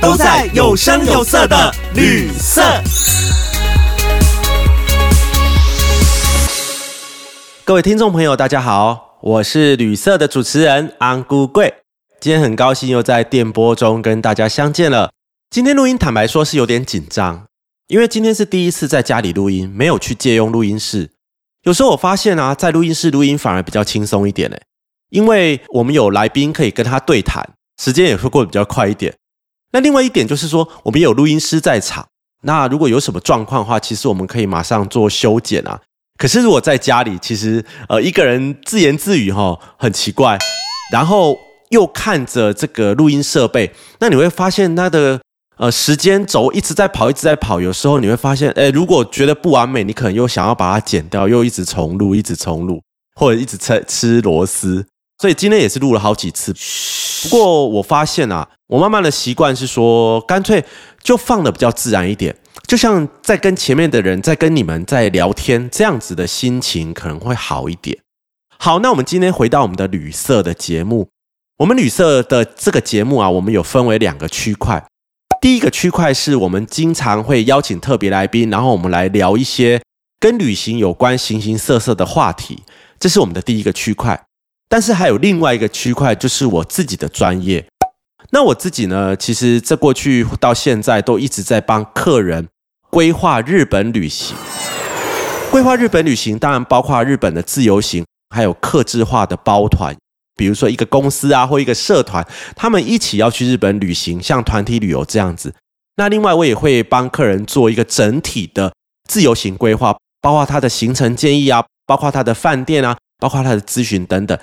都在有声有色的旅色。各位听众朋友，大家好，我是旅色的主持人安姑贵。今天很高兴又在电波中跟大家相见了。今天录音，坦白说是有点紧张，因为今天是第一次在家里录音，没有去借用录音室。有时候我发现啊，在录音室录音反而比较轻松一点嘞，因为我们有来宾可以跟他对谈，时间也会过得比较快一点。那另外一点就是说，我们有录音师在场，那如果有什么状况的话，其实我们可以马上做修剪啊。可是如果在家里，其实呃一个人自言自语哈，很奇怪，然后又看着这个录音设备，那你会发现它的。呃，时间轴一直在跑，一直在跑。有时候你会发现，哎，如果觉得不完美，你可能又想要把它剪掉，又一直重录，一直重录，或者一直吃吃螺丝。所以今天也是录了好几次。不过我发现啊，我慢慢的习惯是说，干脆就放的比较自然一点，就像在跟前面的人在跟你们在聊天，这样子的心情可能会好一点。好，那我们今天回到我们的旅社的节目，我们旅社的这个节目啊，我们有分为两个区块。第一个区块是我们经常会邀请特别来宾，然后我们来聊一些跟旅行有关、形形色色的话题，这是我们的第一个区块。但是还有另外一个区块，就是我自己的专业。那我自己呢，其实这过去到现在都一直在帮客人规划日本旅行。规划日本旅行，当然包括日本的自由行，还有客制化的包团。比如说一个公司啊，或一个社团，他们一起要去日本旅行，像团体旅游这样子。那另外我也会帮客人做一个整体的自由行规划，包括他的行程建议啊，包括他的饭店啊，包括他的咨询等等。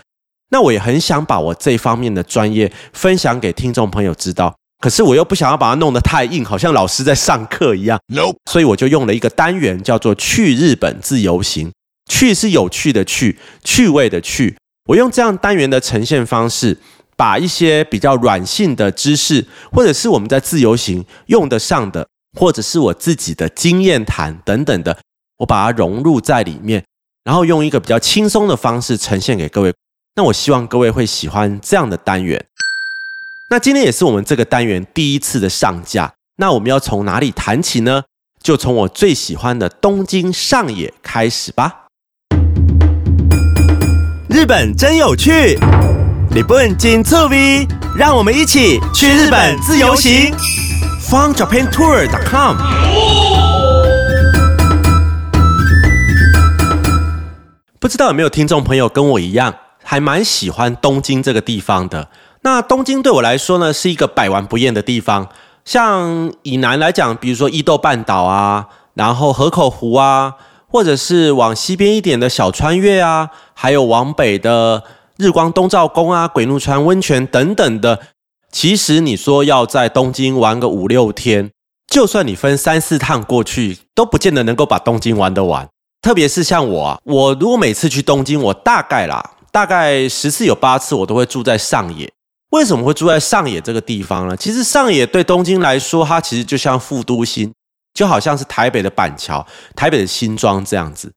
那我也很想把我这方面的专业分享给听众朋友知道，可是我又不想要把它弄得太硬，好像老师在上课一样。No，所以我就用了一个单元，叫做去日本自由行。去是有趣的去，趣味的去。我用这样单元的呈现方式，把一些比较软性的知识，或者是我们在自由行用得上的，或者是我自己的经验谈等等的，我把它融入在里面，然后用一个比较轻松的方式呈现给各位。那我希望各位会喜欢这样的单元。那今天也是我们这个单元第一次的上架。那我们要从哪里谈起呢？就从我最喜欢的东京上野开始吧。日本真有趣，日本金醋味，让我们一起去日本自由行。FunJapanTour.com。不知道有没有听众朋友跟我一样，还蛮喜欢东京这个地方的。那东京对我来说呢，是一个百玩不厌的地方。像以南来讲，比如说伊豆半岛啊，然后河口湖啊。或者是往西边一点的小川越啊，还有往北的日光东照宫啊、鬼怒川温泉等等的。其实你说要在东京玩个五六天，就算你分三四趟过去，都不见得能够把东京玩得完。特别是像我啊，我如果每次去东京，我大概啦，大概十次有八次我都会住在上野。为什么会住在上野这个地方呢？其实上野对东京来说，它其实就像副都心。就好像是台北的板桥、台北的新庄这样子。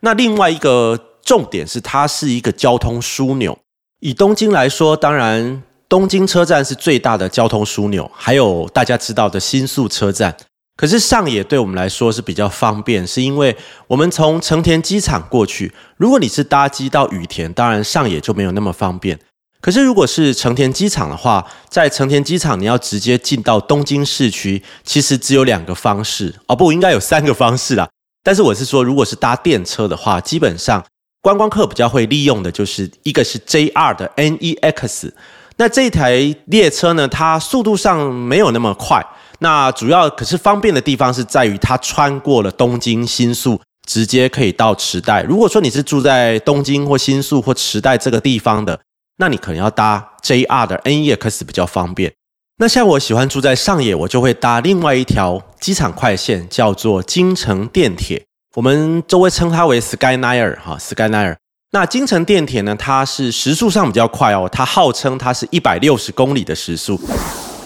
那另外一个重点是，它是一个交通枢纽。以东京来说，当然东京车站是最大的交通枢纽，还有大家知道的新宿车站。可是上野对我们来说是比较方便，是因为我们从成田机场过去，如果你是搭机到羽田，当然上野就没有那么方便。可是，如果是成田机场的话，在成田机场你要直接进到东京市区，其实只有两个方式哦，不，应该有三个方式啦。但是我是说，如果是搭电车的话，基本上观光客比较会利用的就是一个是 JR 的 NEX。那这台列车呢，它速度上没有那么快，那主要可是方便的地方是在于它穿过了东京新宿，直接可以到池袋。如果说你是住在东京或新宿或池袋这个地方的，那你可能要搭 JR 的 NEX 比较方便。那像我喜欢住在上野，我就会搭另外一条机场快线，叫做京城电铁。我们周围称它为 Skyliner 哈，Skyliner。那京城电铁呢，它是时速上比较快哦，它号称它是一百六十公里的时速。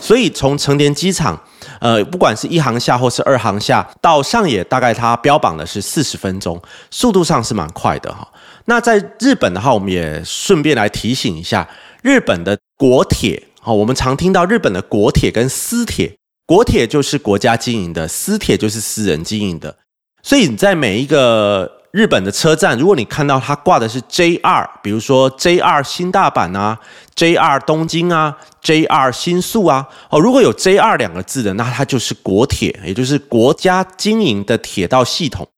所以从成田机场，呃，不管是一航下或是二航下到上野，大概它标榜的是四十分钟，速度上是蛮快的哈。那在日本的话，我们也顺便来提醒一下，日本的国铁。哈，我们常听到日本的国铁跟私铁，国铁就是国家经营的，私铁就是私人经营的。所以你在每一个日本的车站，如果你看到它挂的是 JR，比如说 JR 新大阪啊，JR 东京啊，JR 新宿啊，哦，如果有 JR 两个字的，那它就是国铁，也就是国家经营的铁道系统。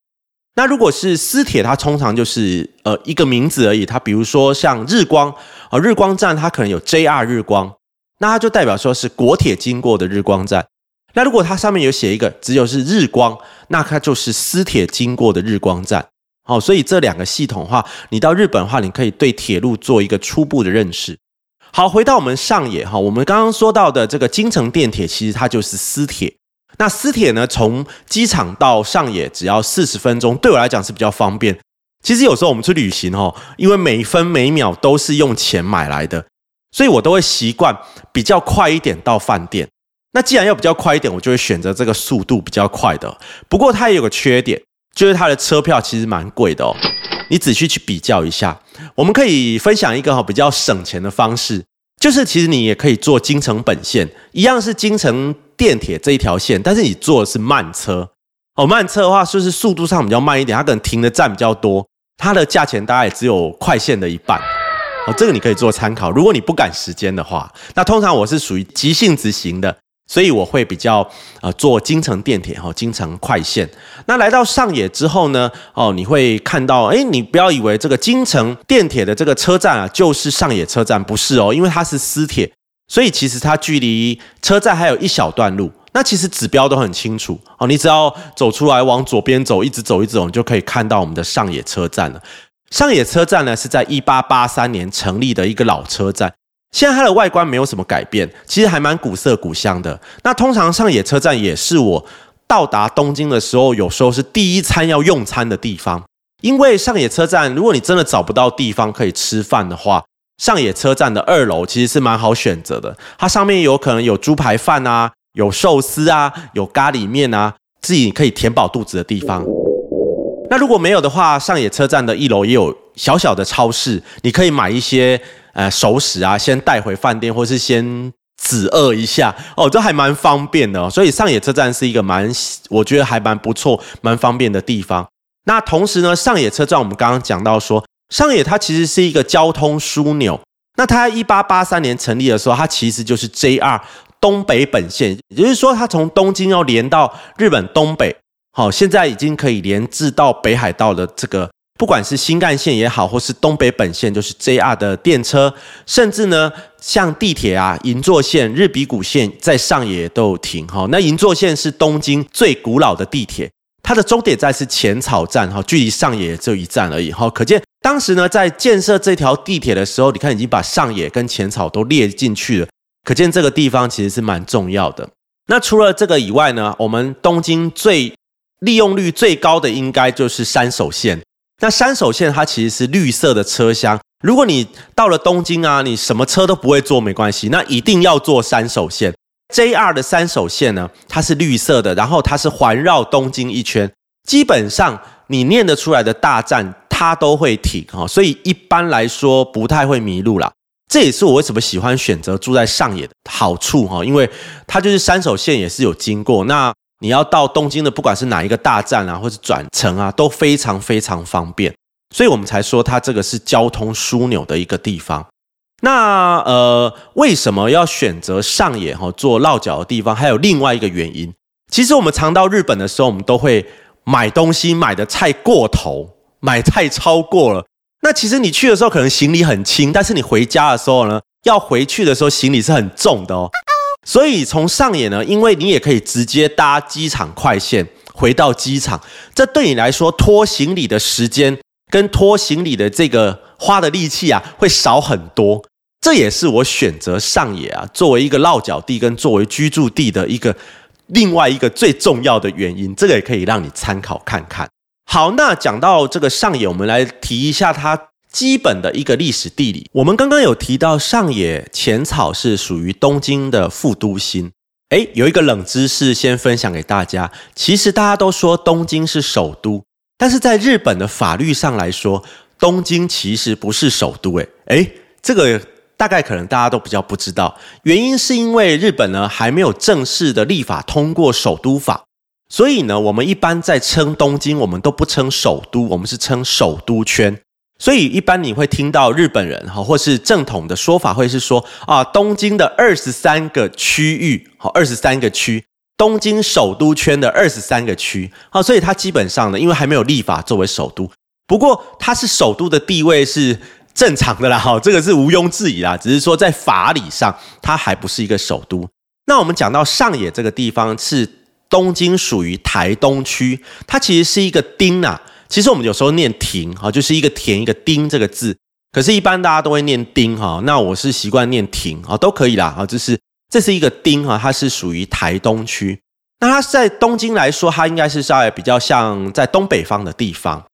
那如果是私铁，它通常就是呃一个名字而已。它比如说像日光啊，日光站它可能有 JR 日光。那它就代表说是国铁经过的日光站。那如果它上面有写一个只有是日光，那它就是私铁经过的日光站。哦，所以这两个系统的话，你到日本的话，你可以对铁路做一个初步的认识。好，回到我们上野哈，我们刚刚说到的这个京城电铁，其实它就是私铁。那私铁呢，从机场到上野只要四十分钟，对我来讲是比较方便。其实有时候我们去旅行哦，因为每分每秒都是用钱买来的。所以我都会习惯比较快一点到饭店。那既然要比较快一点，我就会选择这个速度比较快的。不过它也有个缺点，就是它的车票其实蛮贵的哦。你仔细去比较一下，我们可以分享一个哈比较省钱的方式，就是其实你也可以坐京城本线，一样是京城电铁这一条线，但是你坐的是慢车哦。慢车的话，就是速度上比较慢一点，它可能停的站比较多，它的价钱大概只有快线的一半。哦，这个你可以做参考。如果你不赶时间的话，那通常我是属于急性子型的，所以我会比较呃坐京城电铁哈，京城快线。那来到上野之后呢，哦，你会看到，哎，你不要以为这个京城电铁的这个车站啊，就是上野车站，不是哦，因为它是私铁，所以其实它距离车站还有一小段路。那其实指标都很清楚哦，你只要走出来往左边走，一直走一直走，你就可以看到我们的上野车站了。上野车站呢，是在一八八三年成立的一个老车站，现在它的外观没有什么改变，其实还蛮古色古香的。那通常上野车站也是我到达东京的时候，有时候是第一餐要用餐的地方。因为上野车站，如果你真的找不到地方可以吃饭的话，上野车站的二楼其实是蛮好选择的，它上面有可能有猪排饭啊，有寿司啊，有咖喱面啊，自己可以填饱肚子的地方。那如果没有的话，上野车站的一楼也有小小的超市，你可以买一些呃熟食啊，先带回饭店，或是先止饿一下哦，这还蛮方便的。所以上野车站是一个蛮，我觉得还蛮不错、蛮方便的地方。那同时呢，上野车站我们刚刚讲到说，上野它其实是一个交通枢纽。那它一八八三年成立的时候，它其实就是 JR 东北本线，也就是说，它从东京要连到日本东北。好，现在已经可以连至到北海道的这个，不管是新干线也好，或是东北本线，就是 JR 的电车，甚至呢，像地铁啊，银座线、日比谷线在上野都有停。哈，那银座线是东京最古老的地铁，它的终点站是浅草站，哈，距离上野只有一站而已。哈，可见当时呢，在建设这条地铁的时候，你看已经把上野跟浅草都列进去了，可见这个地方其实是蛮重要的。那除了这个以外呢，我们东京最利用率最高的应该就是山手线。那山手线它其实是绿色的车厢。如果你到了东京啊，你什么车都不会坐没关系，那一定要坐山手线。JR 的山手线呢，它是绿色的，然后它是环绕东京一圈，基本上你念得出来的大站它都会停哈，所以一般来说不太会迷路啦。这也是我为什么喜欢选择住在上野的好处哈，因为它就是山手线也是有经过那。你要到东京的，不管是哪一个大站啊，或是转乘啊，都非常非常方便，所以我们才说它这个是交通枢纽的一个地方。那呃，为什么要选择上野哈做落脚的地方？还有另外一个原因，其实我们常到日本的时候，我们都会买东西买的太过头，买菜超过了。那其实你去的时候可能行李很轻，但是你回家的时候呢，要回去的时候行李是很重的哦。所以从上野呢，因为你也可以直接搭机场快线回到机场，这对你来说拖行李的时间跟拖行李的这个花的力气啊，会少很多。这也是我选择上野啊作为一个落脚地跟作为居住地的一个另外一个最重要的原因。这个也可以让你参考看看。好，那讲到这个上野，我们来提一下它基本的一个历史地理。我们刚刚有提到上野浅草是属于东京的副都心。诶，有一个冷知识先分享给大家。其实大家都说东京是首都，但是在日本的法律上来说，东京其实不是首都。诶，诶，这个大概可能大家都比较不知道，原因是因为日本呢还没有正式的立法通过首都法。所以呢，我们一般在称东京，我们都不称首都，我们是称首都圈。所以一般你会听到日本人哈，或是正统的说法会是说啊，东京的二十三个区域，好，二十三个区，东京首都圈的二十三个区，好，所以它基本上呢，因为还没有立法作为首都，不过它是首都的地位是正常的啦，哈，这个是毋庸置疑啦，只是说在法理上它还不是一个首都。那我们讲到上野这个地方是。东京属于台东区，它其实是一个町啊。其实我们有时候念亭哈，就是一个田一个丁这个字。可是，一般大家都会念丁哈。那我是习惯念亭啊，都可以啦啊。就是这是一个丁哈，它是属于台东区。那它在东京来说，它应该是在比较像在东北方的地方。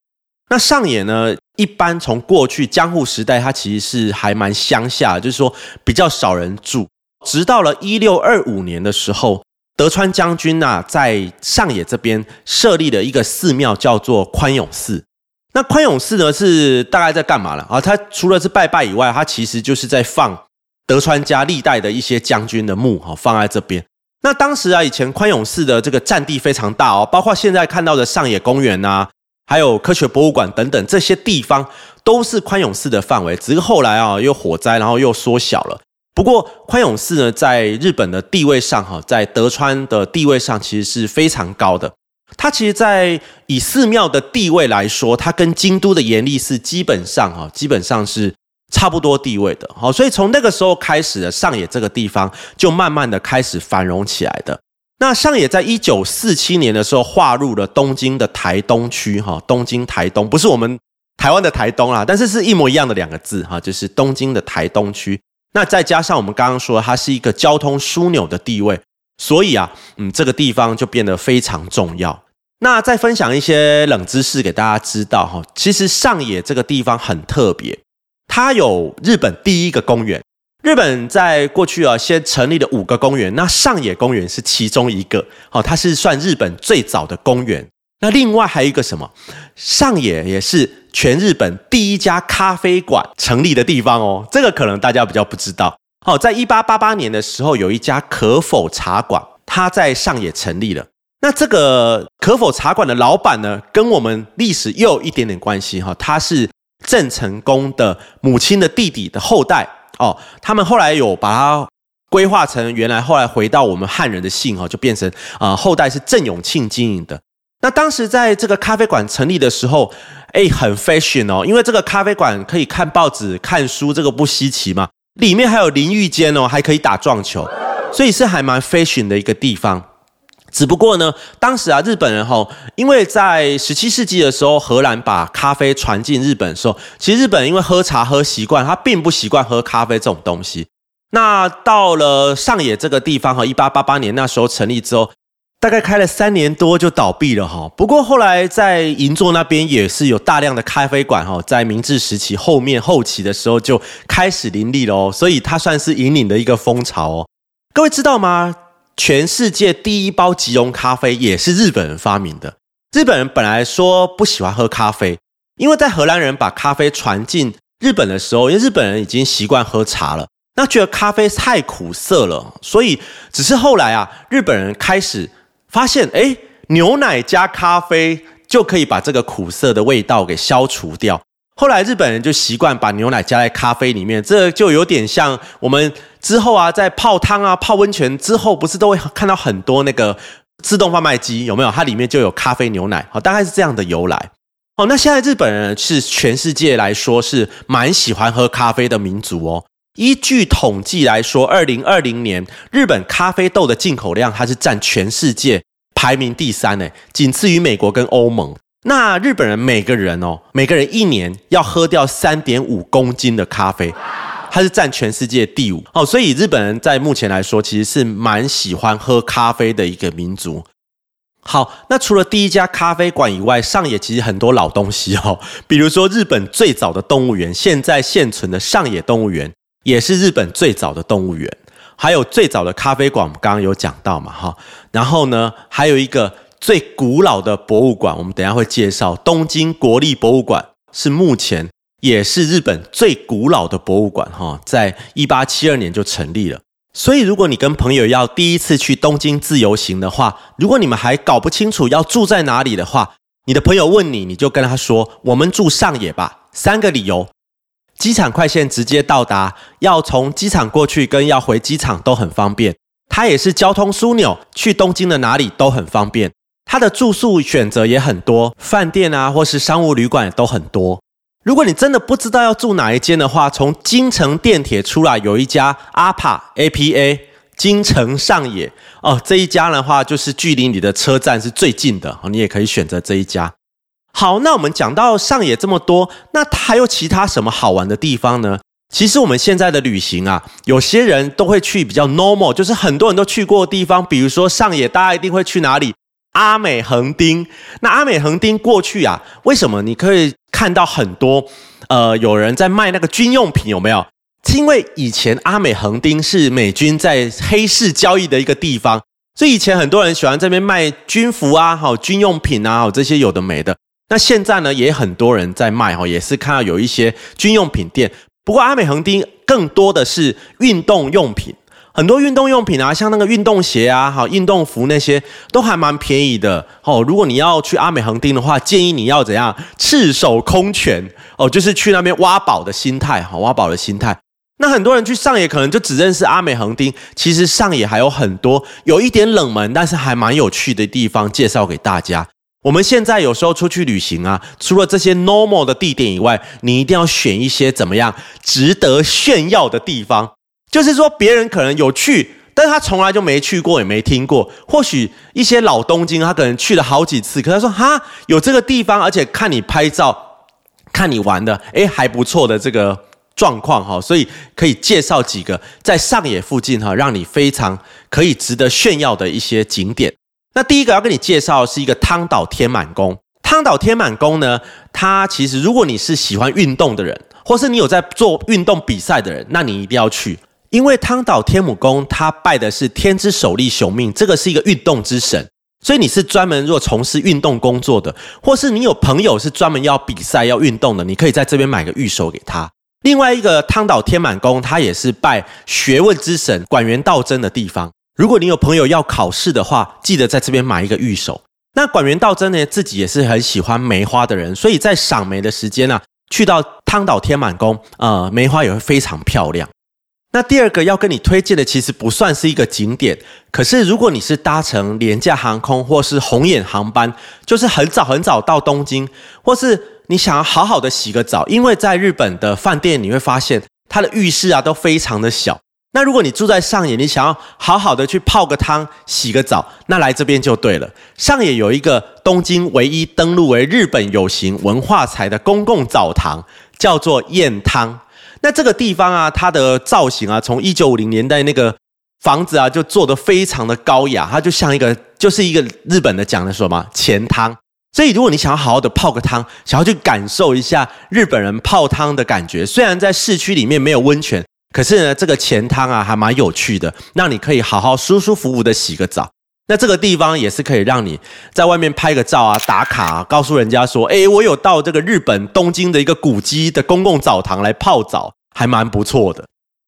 那上野呢，一般从过去江户时代，它其实是还蛮乡下，就是说比较少人住。直到了一六二五年的时候。德川将军呐，在上野这边设立了一个寺庙，叫做宽永寺。那宽永寺呢，是大概在干嘛了啊？它除了是拜拜以外，它其实就是在放德川家历代的一些将军的墓，哈，放在这边。那当时啊，以前宽永寺的这个占地非常大哦，包括现在看到的上野公园呐，还有科学博物馆等等这些地方，都是宽永寺的范围。只是后来啊，又火灾，然后又缩小了。不过宽永寺呢，在日本的地位上，哈，在德川的地位上，其实是非常高的。它其实，在以寺庙的地位来说，它跟京都的严立寺基本上，哈，基本上是差不多地位的。好，所以从那个时候开始的上野这个地方，就慢慢的开始繁荣起来的。那上野在一九四七年的时候，划入了东京的台东区，哈，东京台东不是我们台湾的台东啦，但是是一模一样的两个字，哈，就是东京的台东区。那再加上我们刚刚说，它是一个交通枢纽的地位，所以啊，嗯，这个地方就变得非常重要。那再分享一些冷知识给大家知道哈，其实上野这个地方很特别，它有日本第一个公园。日本在过去啊，先成立了五个公园，那上野公园是其中一个，好，它是算日本最早的公园。那另外还有一个什么？上野也是全日本第一家咖啡馆成立的地方哦。这个可能大家比较不知道。好，在一八八八年的时候，有一家可否茶馆，它在上野成立了。那这个可否茶馆的老板呢，跟我们历史又有一点点关系哈。他是郑成功的母亲的弟弟的后代哦。他们后来有把它规划成原来后来回到我们汉人的姓哈，就变成啊后代是郑永庆经营的。那当时在这个咖啡馆成立的时候，哎，很 fashion 哦，因为这个咖啡馆可以看报纸、看书，这个不稀奇嘛。里面还有淋浴间哦，还可以打撞球，所以是还蛮 fashion 的一个地方。只不过呢，当时啊，日本人哈，因为在十七世纪的时候，荷兰把咖啡传进日本的时候，其实日本因为喝茶喝习惯，他并不习惯喝咖啡这种东西。那到了上野这个地方哈，一八八八年那时候成立之后。大概开了三年多就倒闭了哈，不过后来在银座那边也是有大量的咖啡馆哈，在明治时期后面后期的时候就开始林立了哦，所以它算是引领的一个风潮哦。各位知道吗？全世界第一包即溶咖啡也是日本人发明的。日本人本来说不喜欢喝咖啡，因为在荷兰人把咖啡传进日本的时候，因为日本人已经习惯喝茶了，那觉得咖啡太苦涩了，所以只是后来啊，日本人开始。发现哎，牛奶加咖啡就可以把这个苦涩的味道给消除掉。后来日本人就习惯把牛奶加在咖啡里面，这就有点像我们之后啊，在泡汤啊、泡温泉之后，不是都会看到很多那个自动贩卖机有没有？它里面就有咖啡牛奶，好，大概是这样的由来。哦，那现在日本人是全世界来说是蛮喜欢喝咖啡的民族哦。依据统计来说，二零二零年日本咖啡豆的进口量，它是占全世界排名第三呢，仅次于美国跟欧盟。那日本人每个人哦，每个人一年要喝掉三点五公斤的咖啡，它是占全世界第五哦。所以日本人在目前来说，其实是蛮喜欢喝咖啡的一个民族。好，那除了第一家咖啡馆以外，上野其实很多老东西哦，比如说日本最早的动物园，现在现存的上野动物园，也是日本最早的动物园。还有最早的咖啡馆，我们刚刚有讲到嘛，哈。然后呢，还有一个最古老的博物馆，我们等下会介绍，东京国立博物馆是目前也是日本最古老的博物馆，哈，在一八七二年就成立了。所以，如果你跟朋友要第一次去东京自由行的话，如果你们还搞不清楚要住在哪里的话，你的朋友问你，你就跟他说：“我们住上野吧。”三个理由：机场快线直接到达，要从机场过去跟要回机场都很方便。它也是交通枢纽，去东京的哪里都很方便。它的住宿选择也很多，饭店啊或是商务旅馆都很多。如果你真的不知道要住哪一间的话，从京城电铁出来有一家阿帕 APA 京城上野哦，这一家的话就是距离你的车站是最近的，你也可以选择这一家。好，那我们讲到上野这么多，那还有其他什么好玩的地方呢？其实我们现在的旅行啊，有些人都会去比较 normal，就是很多人都去过的地方，比如说上野，大家一定会去哪里？阿美横丁。那阿美横丁过去啊，为什么你可以？看到很多，呃，有人在卖那个军用品，有没有？是因为以前阿美横丁是美军在黑市交易的一个地方，所以以前很多人喜欢这边卖军服啊，好军用品啊，好这些有的没的。那现在呢，也很多人在卖哈，也是看到有一些军用品店。不过阿美横丁更多的是运动用品。很多运动用品啊，像那个运动鞋啊，哈运动服那些都还蛮便宜的哦。如果你要去阿美横丁的话，建议你要怎样赤手空拳哦，就是去那边挖宝的心态，好挖宝的心态。那很多人去上野可能就只认识阿美横丁，其实上野还有很多有一点冷门，但是还蛮有趣的地方介绍给大家。我们现在有时候出去旅行啊，除了这些 normal 的地点以外，你一定要选一些怎么样值得炫耀的地方。就是说，别人可能有去，但他从来就没去过，也没听过。或许一些老东京，他可能去了好几次，可他说哈，有这个地方，而且看你拍照，看你玩的，诶，还不错的这个状况哈，所以可以介绍几个在上野附近哈，让你非常可以值得炫耀的一些景点。那第一个要跟你介绍是一个汤岛天满宫。汤岛天满宫呢，它其实如果你是喜欢运动的人，或是你有在做运动比赛的人，那你一定要去。因为汤岛天母宫，他拜的是天之首利雄命，这个是一个运动之神，所以你是专门若从事运动工作的，或是你有朋友是专门要比赛要运动的，你可以在这边买个御守给他。另外一个汤岛天满宫，它也是拜学问之神管元道真的地方。如果你有朋友要考试的话，记得在这边买一个御守。那管元道真呢，自己也是很喜欢梅花的人，所以在赏梅的时间呢，去到汤岛天满宫，呃，梅花也会非常漂亮。那第二个要跟你推荐的，其实不算是一个景点，可是如果你是搭乘廉价航空或是红眼航班，就是很早很早到东京，或是你想要好好的洗个澡，因为在日本的饭店你会发现它的浴室啊都非常的小。那如果你住在上野，你想要好好的去泡个汤、洗个澡，那来这边就对了。上野有一个东京唯一登录为日本有形文化财的公共澡堂，叫做燕汤。那这个地方啊，它的造型啊，从一九五零年代那个房子啊，就做的非常的高雅，它就像一个，就是一个日本的讲的什么钱汤。所以如果你想要好好的泡个汤，想要去感受一下日本人泡汤的感觉，虽然在市区里面没有温泉，可是呢，这个钱汤啊还蛮有趣的，让你可以好好舒舒服服的洗个澡。那这个地方也是可以让你在外面拍个照啊，打卡，告诉人家说，哎，我有到这个日本东京的一个古迹的公共澡堂来泡澡，还蛮不错的。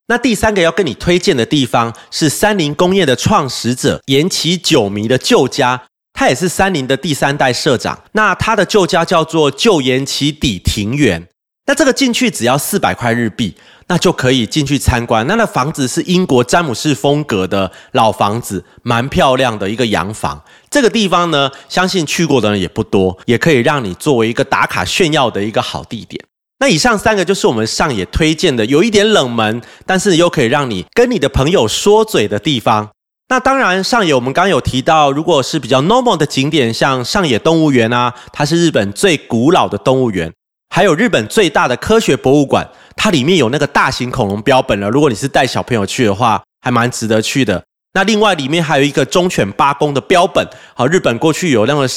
那第三个要跟你推荐的地方是三菱工业的创始者岩崎久弥的旧家，他也是三菱的第三代社长。那他的旧家叫做旧岩崎底庭园。那这个进去只要四百块日币。那就可以进去参观。那那房子是英国詹姆士风格的老房子，蛮漂亮的一个洋房。这个地方呢，相信去过的人也不多，也可以让你作为一个打卡炫耀的一个好地点。那以上三个就是我们上野推荐的，有一点冷门，但是又可以让你跟你的朋友说嘴的地方。那当然，上野我们刚刚有提到，如果是比较 normal 的景点，像上野动物园啊，它是日本最古老的动物园。还有日本最大的科学博物馆，它里面有那个大型恐龙标本了。如果你是带小朋友去的话，还蛮值得去的。那另外里面还有一个忠犬八公的标本，好，日本过去有那个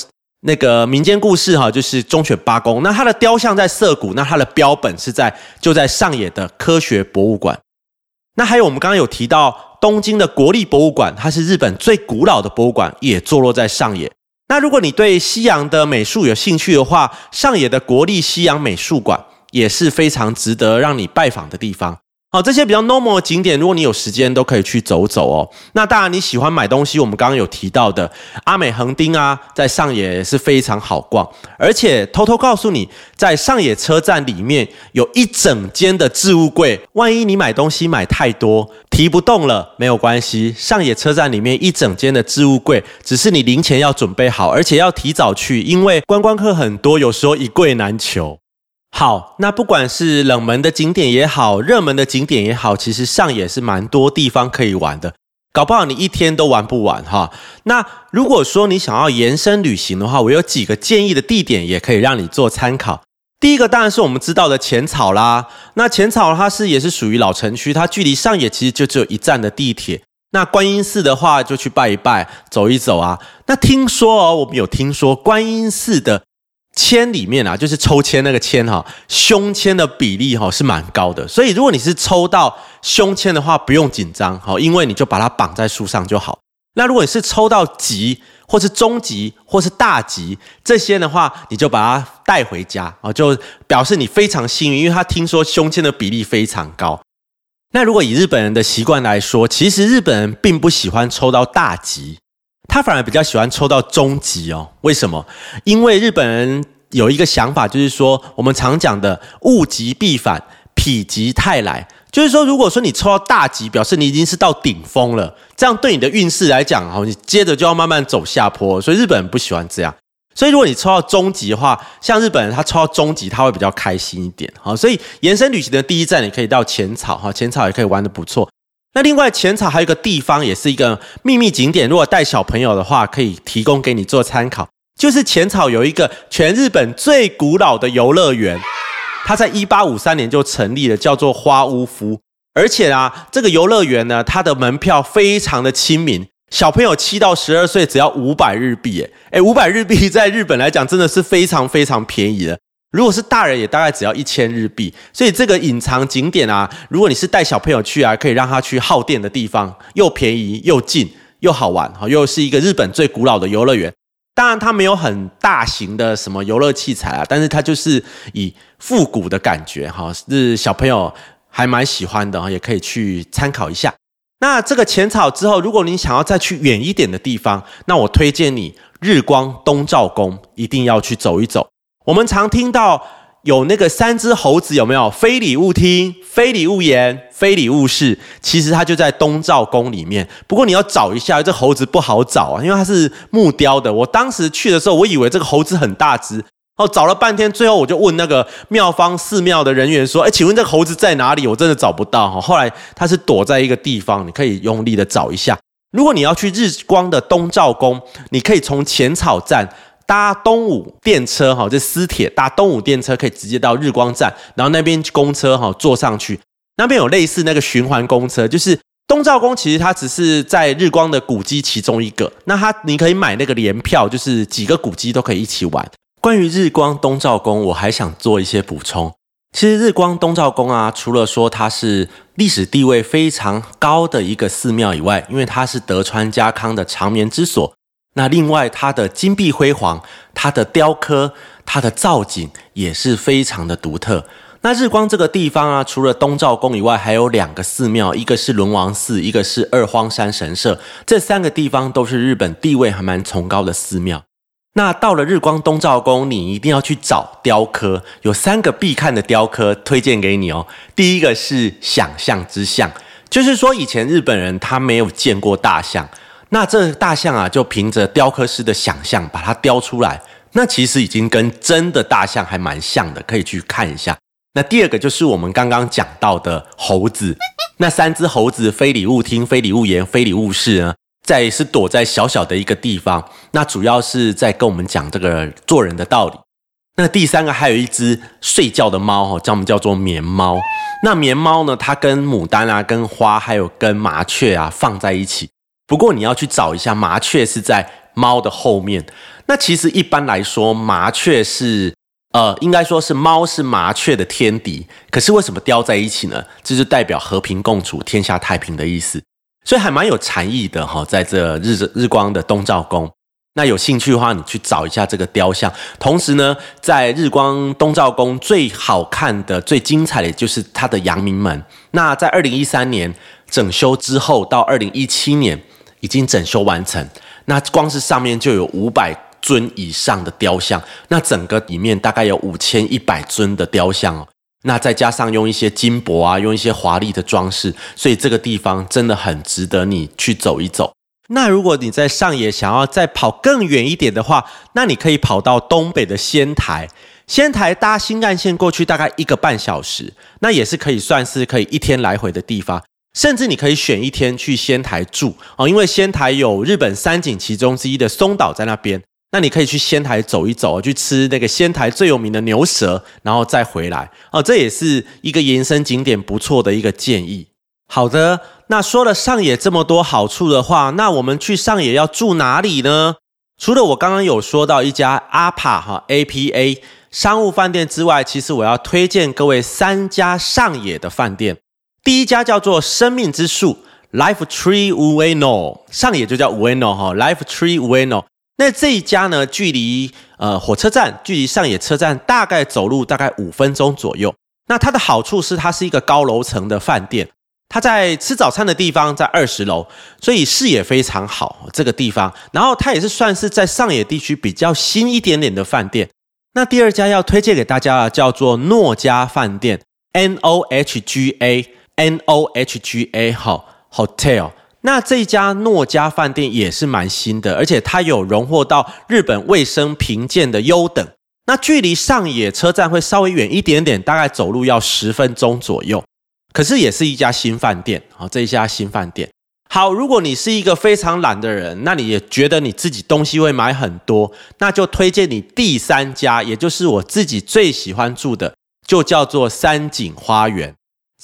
那个民间故事哈，就是忠犬八公。那它的雕像在涩谷，那它的标本是在就在上野的科学博物馆。那还有我们刚刚有提到东京的国立博物馆，它是日本最古老的博物馆，也坐落在上野。那如果你对西洋的美术有兴趣的话，上野的国立西洋美术馆也是非常值得让你拜访的地方。好，这些比较 normal 的景点，如果你有时间，都可以去走走哦。那当然，你喜欢买东西，我们刚刚有提到的阿美横丁啊，在上野也是非常好逛。而且偷偷告诉你，在上野车站里面有一整间的置物柜，万一你买东西买太多提不动了，没有关系。上野车站里面一整间的置物柜，只是你零钱要准备好，而且要提早去，因为观光客很多，有时候一柜难求。好，那不管是冷门的景点也好，热门的景点也好，其实上也是蛮多地方可以玩的，搞不好你一天都玩不完哈。那如果说你想要延伸旅行的话，我有几个建议的地点也可以让你做参考。第一个当然是我们知道的浅草啦，那浅草它是也是属于老城区，它距离上野其实就只有一站的地铁。那观音寺的话就去拜一拜，走一走啊。那听说哦，我们有听说观音寺的。签里面啊，就是抽签那个签哈，胸签的比例哈是蛮高的，所以如果你是抽到胸签的话，不用紧张哈，因为你就把它绑在树上就好。那如果你是抽到吉，或是中吉，或是大吉这些的话，你就把它带回家啊，就表示你非常幸运，因为他听说胸签的比例非常高。那如果以日本人的习惯来说，其实日本人并不喜欢抽到大吉。他反而比较喜欢抽到中级哦，为什么？因为日本人有一个想法，就是说我们常讲的物极必反，否极泰来，就是说，如果说你抽到大吉，表示你已经是到顶峰了，这样对你的运势来讲，哦，你接着就要慢慢走下坡，所以日本人不喜欢这样。所以如果你抽到中级的话，像日本人他抽到中级，他会比较开心一点，好，所以延伸旅行的第一站，你可以到浅草，哈，浅草也可以玩的不错。那另外浅草还有一个地方，也是一个秘密景点。如果带小朋友的话，可以提供给你做参考。就是浅草有一个全日本最古老的游乐园，它在一八五三年就成立了，叫做花屋夫。而且啊，这个游乐园呢，它的门票非常的亲民，小朋友七到十二岁只要五百日币，诶五百日币在日本来讲真的是非常非常便宜的。如果是大人，也大概只要一千日币。所以这个隐藏景点啊，如果你是带小朋友去啊，可以让他去耗电的地方，又便宜又近又好玩哈，又是一个日本最古老的游乐园。当然它没有很大型的什么游乐器材啊，但是它就是以复古的感觉哈，是小朋友还蛮喜欢的哈，也可以去参考一下。那这个浅草之后，如果你想要再去远一点的地方，那我推荐你日光东照宫，一定要去走一走。我们常听到有那个三只猴子，有没有？非礼勿听，非礼勿言，非礼勿视。其实它就在东照宫里面。不过你要找一下，这猴子不好找啊，因为它是木雕的。我当时去的时候，我以为这个猴子很大只，哦，找了半天，最后我就问那个庙方寺庙的人员说：“哎，请问这个猴子在哪里？我真的找不到哈。”后来它是躲在一个地方，你可以用力的找一下。如果你要去日光的东照宫，你可以从浅草站。搭东武电车哈，这私铁搭东武电车可以直接到日光站，然后那边公车哈坐上去，那边有类似那个循环公车，就是东照宫其实它只是在日光的古迹其中一个，那它你可以买那个联票，就是几个古迹都可以一起玩。关于日光东照宫，我还想做一些补充。其实日光东照宫啊，除了说它是历史地位非常高的一个寺庙以外，因为它是德川家康的长眠之所。那另外，它的金碧辉煌，它的雕刻，它的造景也是非常的独特。那日光这个地方啊，除了东照宫以外，还有两个寺庙，一个是轮王寺，一个是二荒山神社。这三个地方都是日本地位还蛮崇高的寺庙。那到了日光东照宫，你一定要去找雕刻，有三个必看的雕刻，推荐给你哦。第一个是想象之象，就是说以前日本人他没有见过大象。那这大象啊，就凭着雕刻师的想象把它雕出来，那其实已经跟真的大象还蛮像的，可以去看一下。那第二个就是我们刚刚讲到的猴子，那三只猴子非礼勿听、非礼勿言、非礼勿视呢，在是躲在小小的一个地方，那主要是在跟我们讲这个做人的道理。那第三个还有一只睡觉的猫哈，叫我们叫做棉猫。那棉猫呢，它跟牡丹啊、跟花还有跟麻雀啊放在一起。不过你要去找一下，麻雀是在猫的后面。那其实一般来说，麻雀是呃，应该说是猫是麻雀的天敌。可是为什么雕在一起呢？这就代表和平共处、天下太平的意思。所以还蛮有禅意的哈，在这日日光的东照宫。那有兴趣的话，你去找一下这个雕像。同时呢，在日光东照宫最好看的、最精彩的就是它的阳明门。那在二零一三年整修之后，到二零一七年已经整修完成。那光是上面就有五百尊以上的雕像，那整个里面大概有五千一百尊的雕像哦。那再加上用一些金箔啊，用一些华丽的装饰，所以这个地方真的很值得你去走一走。那如果你在上野想要再跑更远一点的话，那你可以跑到东北的仙台。仙台搭新干线过去大概一个半小时，那也是可以算是可以一天来回的地方。甚至你可以选一天去仙台住哦，因为仙台有日本三景其中之一的松岛在那边。那你可以去仙台走一走，去吃那个仙台最有名的牛舌，然后再回来哦。这也是一个延伸景点不错的一个建议。好的。那说了上野这么多好处的话，那我们去上野要住哪里呢？除了我刚刚有说到一家阿帕哈 A P A 商务饭店之外，其实我要推荐各位三家上野的饭店。第一家叫做生命之树 Life Tree Ueno，上野就叫 Ueno 哈 Life Tree Ueno。那这一家呢，距离呃火车站，距离上野车站大概走路大概五分钟左右。那它的好处是，它是一个高楼层的饭店。它在吃早餐的地方在二十楼，所以视野非常好。这个地方，然后它也是算是在上野地区比较新一点点的饭店。那第二家要推荐给大家的叫做诺家饭店，N O H G A N O H G A 好 Hotel。那这家诺家饭店也是蛮新的，而且它有荣获到日本卫生评鉴的优等。那距离上野车站会稍微远一点点，大概走路要十分钟左右。可是也是一家新饭店好，这一家新饭店好。如果你是一个非常懒的人，那你也觉得你自己东西会买很多，那就推荐你第三家，也就是我自己最喜欢住的，就叫做三井花园。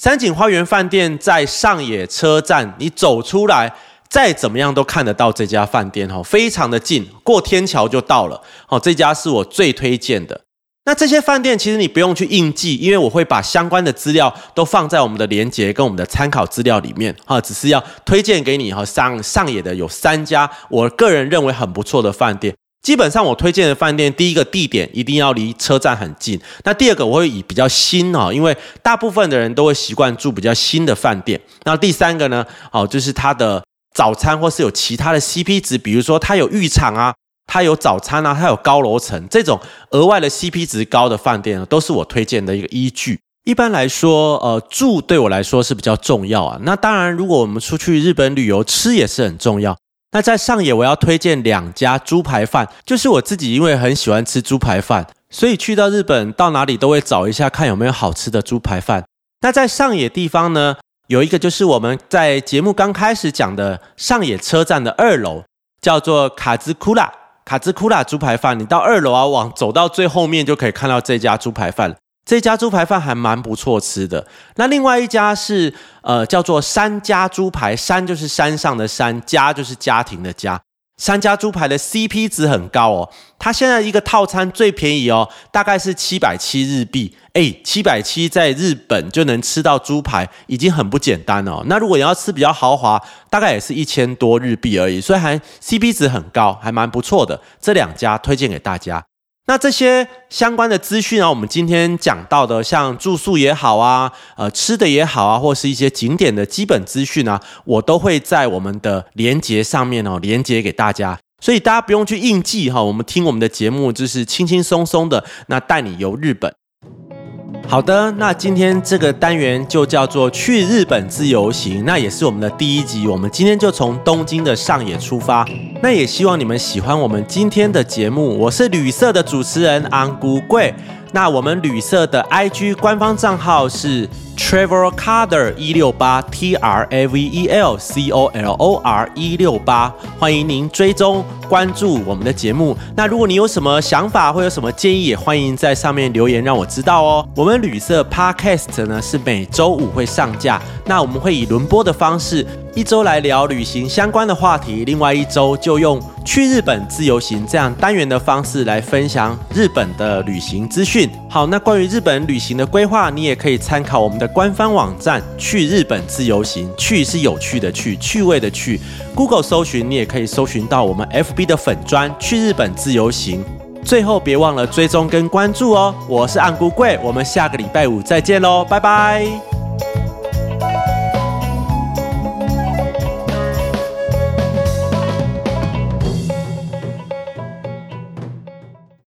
三井花园饭店在上野车站，你走出来，再怎么样都看得到这家饭店哦，非常的近，过天桥就到了哦。这家是我最推荐的。那这些饭店其实你不用去印记，因为我会把相关的资料都放在我们的连接跟我们的参考资料里面哈，只是要推荐给你哈。上上野的有三家，我个人认为很不错的饭店。基本上我推荐的饭店，第一个地点一定要离车站很近。那第二个我会以比较新哦，因为大部分的人都会习惯住比较新的饭店。那第三个呢，哦就是它的早餐或是有其他的 CP 值，比如说它有浴场啊。它有早餐啊，它有高楼层，这种额外的 CP 值高的饭店呢都是我推荐的一个依据。一般来说，呃，住对我来说是比较重要啊。那当然，如果我们出去日本旅游，吃也是很重要。那在上野，我要推荐两家猪排饭，就是我自己因为很喜欢吃猪排饭，所以去到日本到哪里都会找一下看有没有好吃的猪排饭。那在上野地方呢，有一个就是我们在节目刚开始讲的上野车站的二楼，叫做卡兹库拉。卡兹库拉猪排饭，你到二楼啊，往走到最后面就可以看到这家猪排饭。这家猪排饭还蛮不错吃的。那另外一家是呃叫做山家猪排，山就是山上的山，家就是家庭的家。三家猪排的 CP 值很高哦，它现在一个套餐最便宜哦，大概是七百七日币。哎，七百七在日本就能吃到猪排，已经很不简单哦。那如果你要吃比较豪华，大概也是一千多日币而已，所以还 CP 值很高，还蛮不错的。这两家推荐给大家。那这些相关的资讯啊，我们今天讲到的，像住宿也好啊，呃，吃的也好啊，或是一些景点的基本资讯啊，我都会在我们的连接上面哦，连接给大家，所以大家不用去硬记哈，我们听我们的节目就是轻轻松松的，那带你游日本。好的，那今天这个单元就叫做去日本自由行，那也是我们的第一集。我们今天就从东京的上野出发，那也希望你们喜欢我们今天的节目。我是旅社的主持人安谷贵。那我们旅社的 IG 官方账号是 Travel Color 一六八 T R A V E L C O L O R 一六八，欢迎您追踪关注我们的节目。那如果你有什么想法或有什么建议，也欢迎在上面留言让我知道哦。我们旅社 Podcast 呢是每周五会上架，那我们会以轮播的方式。一周来聊旅行相关的话题，另外一周就用去日本自由行这样单元的方式来分享日本的旅行资讯。好，那关于日本旅行的规划，你也可以参考我们的官方网站“去日本自由行”。去是有趣的去，趣味的去。Google 搜寻，你也可以搜寻到我们 FB 的粉砖“去日本自由行”。最后别忘了追踪跟关注哦。我是暗姑贵，我们下个礼拜五再见喽，拜拜。